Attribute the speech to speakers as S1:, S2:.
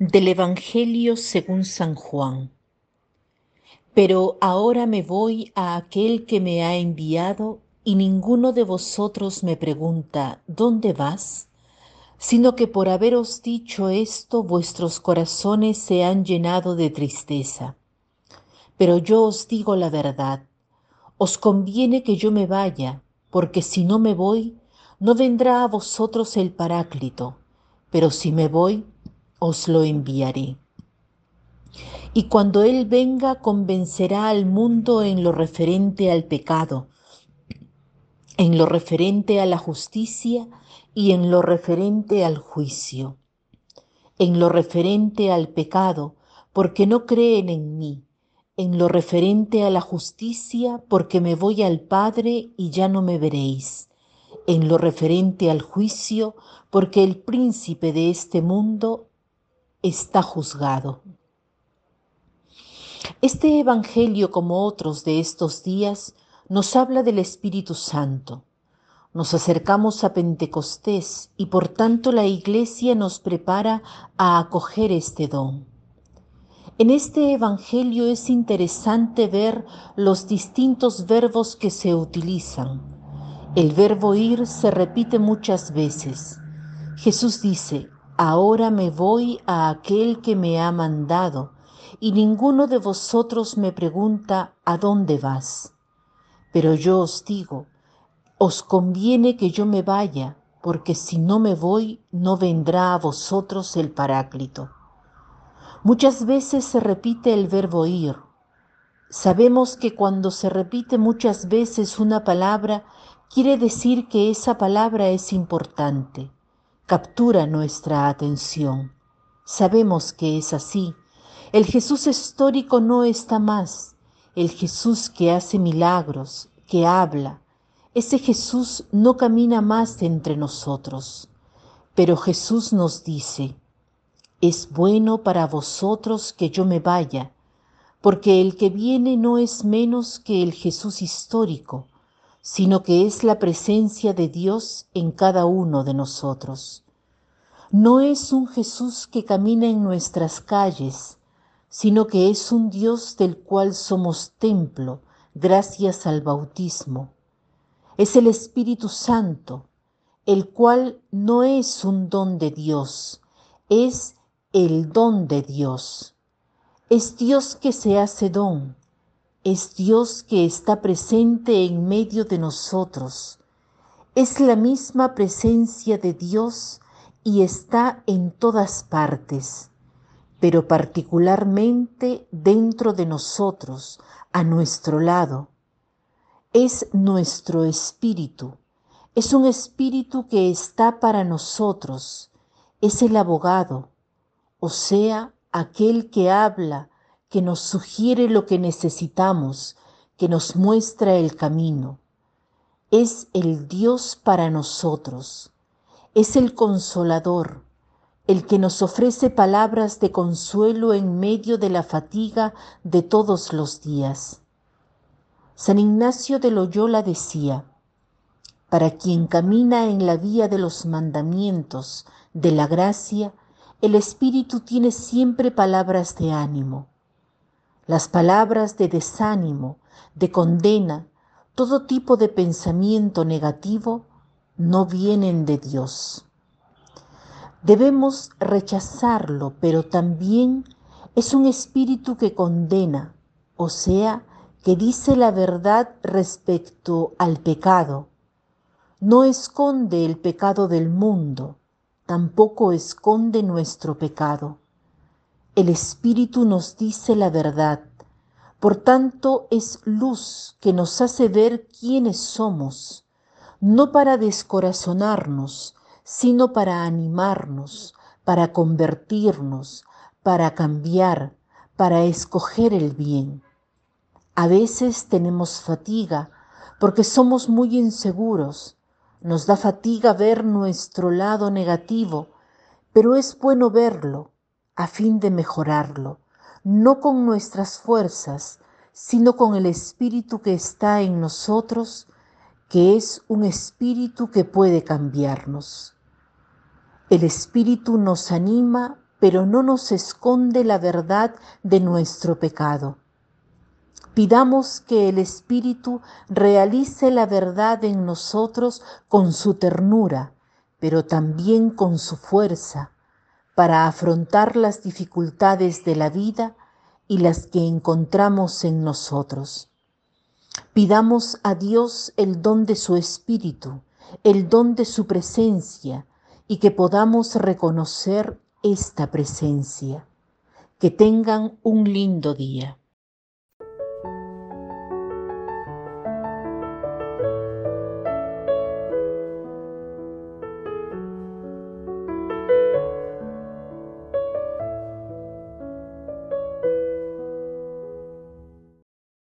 S1: Del Evangelio según San Juan. Pero ahora me voy a aquel que me ha enviado y ninguno de vosotros me pregunta, ¿dónde vas? Sino que por haberos dicho esto vuestros corazones se han llenado de tristeza. Pero yo os digo la verdad, os conviene que yo me vaya, porque si no me voy, no vendrá a vosotros el Paráclito, pero si me voy, os lo enviaré. Y cuando Él venga, convencerá al mundo en lo referente al pecado, en lo referente a la justicia y en lo referente al juicio. En lo referente al pecado, porque no creen en mí. En lo referente a la justicia, porque me voy al Padre y ya no me veréis. En lo referente al juicio, porque el príncipe de este mundo está juzgado. Este Evangelio, como otros de estos días, nos habla del Espíritu Santo. Nos acercamos a Pentecostés y por tanto la Iglesia nos prepara a acoger este don. En este Evangelio es interesante ver los distintos verbos que se utilizan. El verbo ir se repite muchas veces. Jesús dice, ahora me voy a aquel que me ha mandado, y ninguno de vosotros me pregunta, ¿a dónde vas? Pero yo os digo, os conviene que yo me vaya, porque si no me voy, no vendrá a vosotros el Paráclito. Muchas veces se repite el verbo ir. Sabemos que cuando se repite muchas veces una palabra, quiere decir que esa palabra es importante captura nuestra atención. Sabemos que es así. El Jesús histórico no está más. El Jesús que hace milagros, que habla, ese Jesús no camina más entre nosotros. Pero Jesús nos dice, es bueno para vosotros que yo me vaya, porque el que viene no es menos que el Jesús histórico, sino que es la presencia de Dios en cada uno de nosotros. No es un Jesús que camina en nuestras calles, sino que es un Dios del cual somos templo gracias al bautismo. Es el Espíritu Santo, el cual no es un don de Dios, es el don de Dios. Es Dios que se hace don, es Dios que está presente en medio de nosotros. Es la misma presencia de Dios y está en todas partes, pero particularmente dentro de nosotros, a nuestro lado. Es nuestro espíritu, es un espíritu que está para nosotros, es el abogado, o sea, aquel que habla que nos sugiere lo que necesitamos, que nos muestra el camino. Es el Dios para nosotros. Es el consolador, el que nos ofrece palabras de consuelo en medio de la fatiga de todos los días. San Ignacio de Loyola decía, para quien camina en la vía de los mandamientos, de la gracia, el Espíritu tiene siempre palabras de ánimo. Las palabras de desánimo, de condena, todo tipo de pensamiento negativo no vienen de Dios. Debemos rechazarlo, pero también es un espíritu que condena, o sea, que dice la verdad respecto al pecado. No esconde el pecado del mundo, tampoco esconde nuestro pecado. El Espíritu nos dice la verdad, por tanto es luz que nos hace ver quiénes somos, no para descorazonarnos, sino para animarnos, para convertirnos, para cambiar, para escoger el bien. A veces tenemos fatiga porque somos muy inseguros, nos da fatiga ver nuestro lado negativo, pero es bueno verlo a fin de mejorarlo, no con nuestras fuerzas, sino con el Espíritu que está en nosotros, que es un Espíritu que puede cambiarnos. El Espíritu nos anima pero no nos esconde la verdad de nuestro pecado. Pidamos que el Espíritu realice la verdad en nosotros con su ternura, pero también con su fuerza, para afrontar las dificultades de la vida y las que encontramos en nosotros. Pidamos a Dios el don de su Espíritu, el don de su presencia, y que podamos reconocer esta presencia. Que tengan un lindo día.